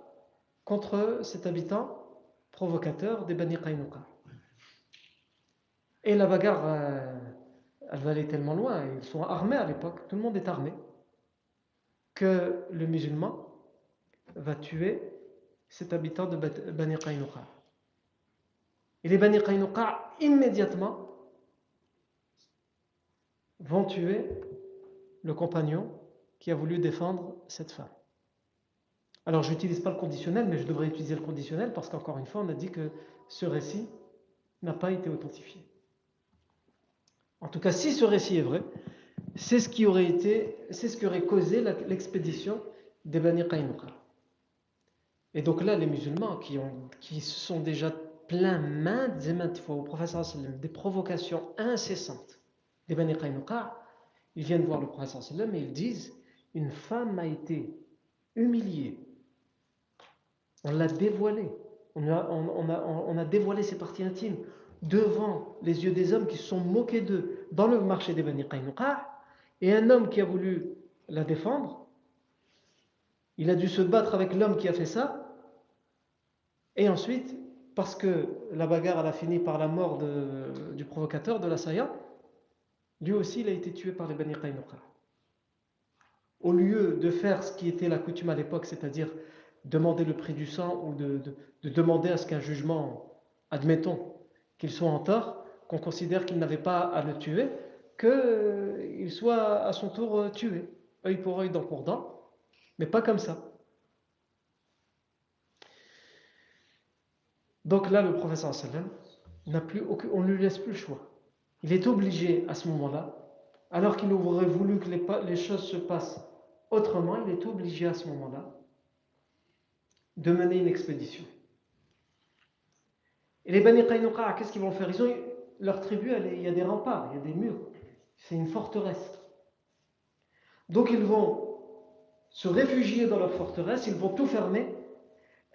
contre cet habitant provocateur des Bani Qaynuqa. Et la bagarre, euh, elle va aller tellement loin, ils sont armés à l'époque, tout le monde est armé, que le musulman va tuer cet habitant de Bani Qaynuqa. Et les Bani Qaynuqa, immédiatement, vont tuer le compagnon qui a voulu défendre cette femme. Alors, je n'utilise pas le conditionnel, mais je devrais utiliser le conditionnel parce qu'encore une fois, on a dit que ce récit n'a pas été authentifié. En tout cas, si ce récit est vrai, c'est ce qui aurait été, c'est ce qui aurait causé l'expédition des Bani Qaynuqa. Et donc là, les musulmans qui, se sont déjà plaints maintes et maintes fois au professeur des provocations incessantes des Bani Qaynuqa, ils viennent voir le professeur sallam et ils disent une femme a été humiliée. On l'a dévoilée. On a, dévoilé ses parties intimes devant les yeux des hommes qui se sont moqués d'eux dans le marché des Bani Qaynuqa. Et un homme qui a voulu la défendre, il a dû se battre avec l'homme qui a fait ça. Et ensuite, parce que la bagarre a fini par la mort de, du provocateur, de l'assaillant, lui aussi, il a été tué par les Bani Qaynuqa. Au lieu de faire ce qui était la coutume à l'époque, c'est-à-dire demander le prix du sang ou de, demander à ce qu'un jugement, admettons qu'il soit en tort, qu'on considère qu'il n'avait pas à le tuer, qu'il soit à son tour euh, tué, œil pour œil, dent pour dent, mais pas comme ça. Donc là, le professeur n'a plus on ne lui laisse plus le choix. Il est obligé à ce moment-là, alors qu'il aurait voulu que les, choses se passent autrement, il est obligé à ce moment-là de mener une expédition. Et les Bani Qaynuqa, qu'est-ce qu'ils vont faire? Ils ont leur tribu, il y a des remparts, il y a des murs. C'est une forteresse. Donc ils vont se réfugier dans leur forteresse, ils vont tout fermer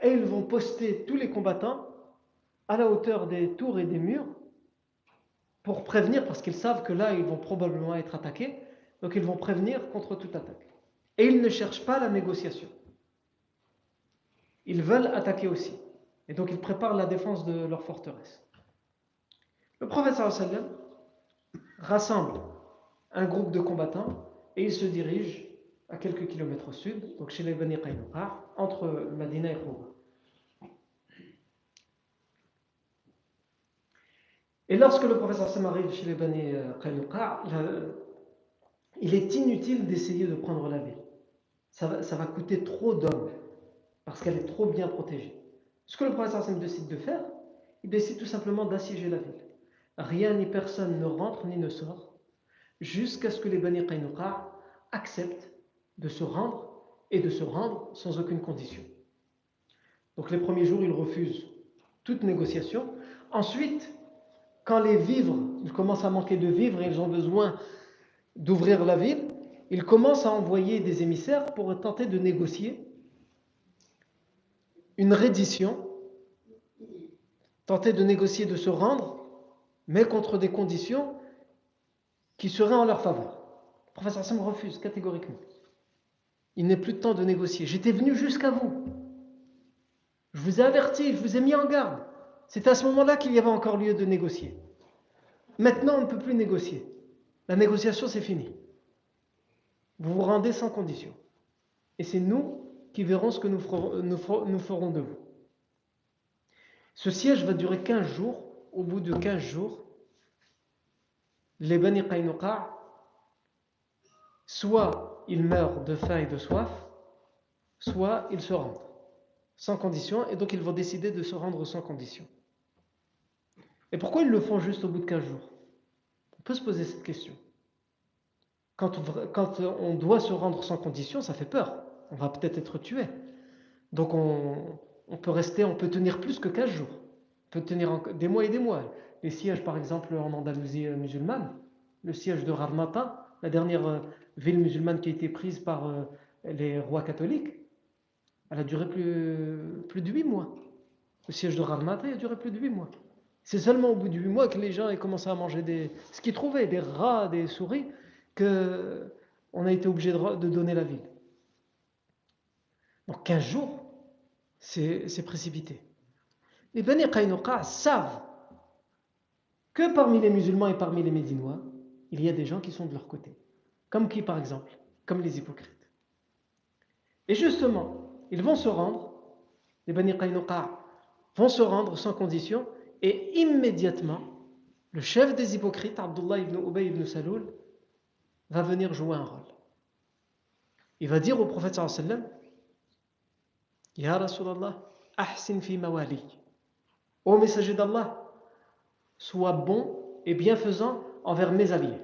et ils vont poster tous les combattants à la hauteur des tours et des murs pour prévenir, parce qu'ils savent que là, ils vont probablement être attaqués, donc ils vont prévenir contre toute attaque. Et ils ne cherchent pas la négociation. Ils veulent attaquer aussi. Et donc ils préparent la défense de leur forteresse. Le prophète sallam rassemble un groupe de combattants et il se dirige à quelques kilomètres au sud, donc chez les Bani Qaynuqa, entre Madina et Khouba. Et lorsque le professeur Sam arrive chez les Bani euh, Qaynuqa, il est inutile d'essayer de prendre la ville. Ça va, ça va coûter trop d'hommes parce qu'elle est trop bien protégée. Ce que le Sam décide de faire, il décide tout simplement d'assiéger la ville. Rien ni personne ne rentre ni ne sort jusqu'à ce que les Bani Qaynuqa acceptent de se rendre et de se rendre sans aucune condition. Donc les premiers jours, ils refusent toute négociation. Ensuite, quand les vivres, ils commencent à manquer de vivres et ils ont besoin d'ouvrir la ville, ils commencent à envoyer des émissaires pour tenter de négocier une reddition, tenter de négocier de se rendre, mais contre des conditions qui seraient en leur faveur. Le professeur Sam refuse catégoriquement. Il n'est plus de temps de négocier. J'étais venu jusqu'à vous. Je vous ai averti, je vous ai mis en garde. C'est à ce moment-là qu'il y avait encore lieu de négocier. Maintenant, on ne peut plus négocier. La négociation, c'est fini. Vous vous rendez sans condition. Et c'est nous qui verrons ce que nous ferons, de vous. Ce siège va durer 15 jours. Au bout de 15 jours, les Bani Qaynuqa, soit ils meurent de faim et de soif, soit ils se rendent sans condition, et donc ils vont décider de se rendre sans condition. Et pourquoi ils le font juste au bout de 15 jours? On peut se poser cette question. Quand, on doit se rendre sans condition, ça fait peur. On va peut-être être tué. Donc on, peut rester, on peut tenir plus que 15 jours. On peut tenir des mois et des mois. Les sièges, par exemple, en Andalousie euh, musulmane, le siège de Ramata, la dernière euh, ville musulmane qui a été prise par euh, les rois catholiques, elle a duré plus, plus de 8 mois. Le siège de Ramata a duré plus de 8 mois. C'est seulement au bout de 8 mois que les gens ont commencé à manger des, ce qu'ils trouvaient, des rats, des souris, qu'on a été obligé de donner la ville. Donc 15 jours, c'est précipité. Les Bani Qaynuqa savent que parmi les musulmans et parmi les médinois, il y a des gens qui sont de leur côté. Comme qui, par exemple? Comme les hypocrites. Et justement, ils vont se rendre, les Bani Qaynuqa vont se rendre sans condition, et immédiatement, le chef des hypocrites, Abdullah ibn Ubay ibn Saloul, va venir jouer un rôle. Il va dire au prophète sallallahu Ya Rasulallah, ahsin fi mawali. Ô messager d'Allah, sois bon et bienfaisant envers mes alliés.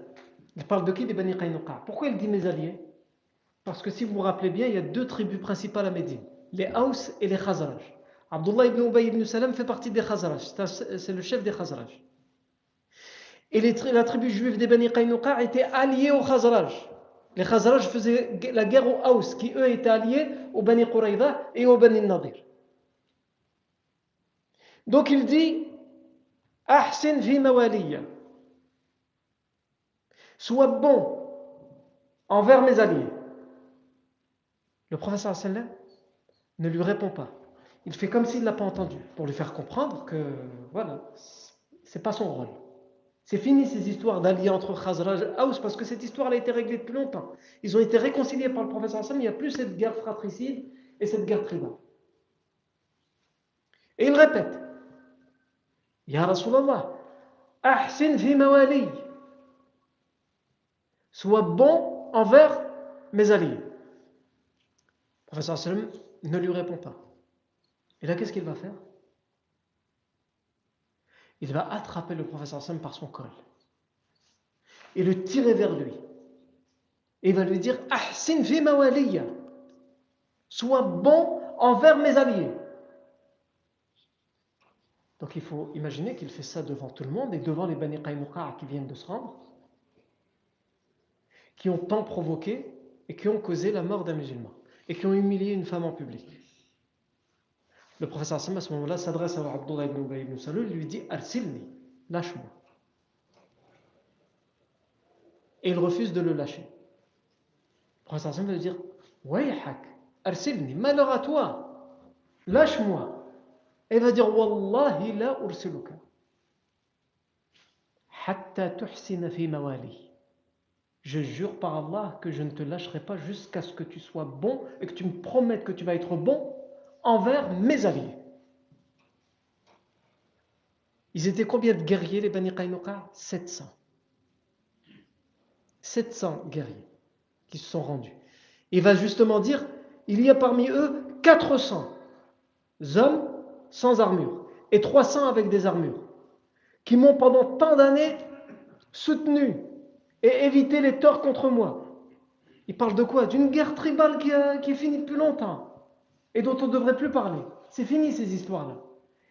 Il parle de qui Des Bani Qaynuqa? Pourquoi il dit mes alliés? Parce que si vous vous rappelez bien, il y a deux tribus principales à Médine, les Haus et les Khazraj. Abdullah ibn Ubay ibn Salam fait partie des Khazraj, c'est le chef des Khazraj. Et la tribu juive des Bani Qaynuqa était alliée aux Khazraj. Les Khazraj faisaient la guerre aux Haus, qui eux étaient alliés aux Bani Quraïda et aux Bani Nadir. Donc il dit Ahsin fi mawaliya. Sois bon envers mes alliés. Le professeur ne lui répond pas. Il fait comme s'il ne l'a pas entendu, pour lui faire comprendre que, voilà, c'est pas son rôle. C'est fini ces histoires d'alliés entre Khazraj et Aus parce que cette histoire a été réglée depuis longtemps. Ils ont été réconciliés par le professeur Hassan, il n'y a plus cette guerre fratricide et cette guerre tribale. Et il répète Ya Rasulallah, ahsin fi mawali. Sois bon envers mes alliés. Le professeur Hassan ne lui répond pas. Et là, qu'est-ce qu'il va faire? Il va attraper le professeur Sam par son col et le tirer vers lui. Et il va lui dire Ahsin fi mawaliya. Sois bon envers mes alliés. Donc il faut imaginer qu'il fait ça devant tout le monde et devant les Bani Qaynuqa qui viennent de se rendre, qui ont tant provoqué et qui ont causé la mort d'un musulman et qui ont humilié une femme en public. Le professeur Hassan, à ce moment-là, s'adresse à Abdullah ibn Ubay ibn Salul et lui dit Arsilni, lâche-moi. Et il refuse de le lâcher. Le professeur Hassan va lui dire Wayhak, Arsilni, malheur à toi, lâche-moi. Et il va dire Wallahi la ursiluka. Hatta tuhsina fi mawali. Je jure par Allah que je ne te lâcherai pas jusqu'à ce que tu sois bon et que tu me promettes que tu vas être bon envers mes alliés. Ils étaient combien de guerriers, les Bani Qaynuqa? 700. 700 guerriers qui se sont rendus. Il va justement dire, il y a parmi eux 400 hommes sans armure et 300 avec des armures, qui m'ont pendant tant d'années soutenu et évité les torts contre moi. Il parle de quoi? D'une guerre tribale qui, qui est finie longtemps et dont on ne devrait plus parler. C'est fini ces histoires-là.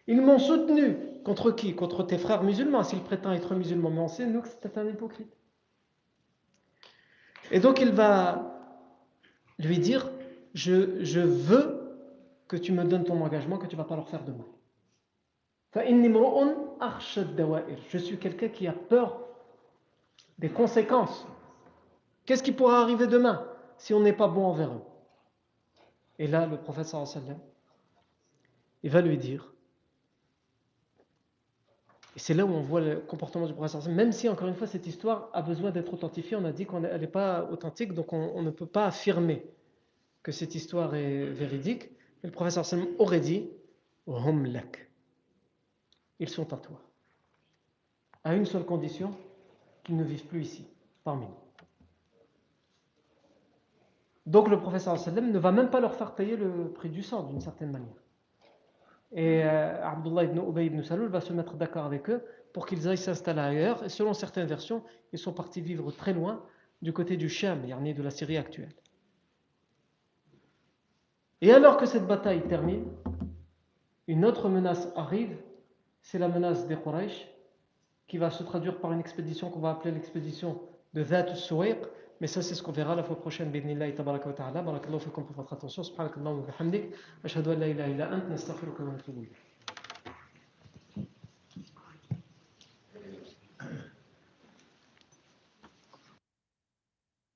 Ils m'ont soutenu. Contre qui? Contre tes frères musulmans, s'il prétend être musulman. Mais on sait, nous, que c'est un hypocrite. Et donc il va lui dire, je, je veux que tu me donnes ton engagement, que tu ne vas pas leur faire de mal. Je suis quelqu'un qui a peur des conséquences. Qu'est-ce qui pourra arriver demain si on n'est pas bon envers eux? Et là, le prophète sallam, il va lui dire, et c'est là où on voit le comportement du prophète même si encore une fois cette histoire a besoin d'être authentifiée, on a dit qu'elle n'est pas authentique, donc on, ne peut pas affirmer que cette histoire est véridique, mais le prophète sallam aurait dit, hum lak. Ils sont à toi. À une seule condition, qu'ils ne vivent plus ici, parmi nous. Donc le professeur sallam ne va même pas leur faire payer le prix du sang d'une certaine manière. Et euh, Abdullah ibn Ubay ibn Salul va se mettre d'accord avec eux pour qu'ils aillent s'installer ailleurs. Et selon certaines versions, ils sont partis vivre très loin du côté du Sham, de la Syrie actuelle. Et alors que cette bataille termine, une autre menace arrive, c'est la menace des Quraysh, qui va se traduire par une expédition qu'on va appeler l'expédition de Dhat Suwayq. Mais ça, c'est ce qu'on verra la fois prochaine. Bidnillahi tabaraka wa ta'ala. Barakallahu fikum pour votre attention. Subhanakallahu wa bihamdik. Ashhadu an la ilaha illa ant. Nastaghfiruka wa natubu ilayk.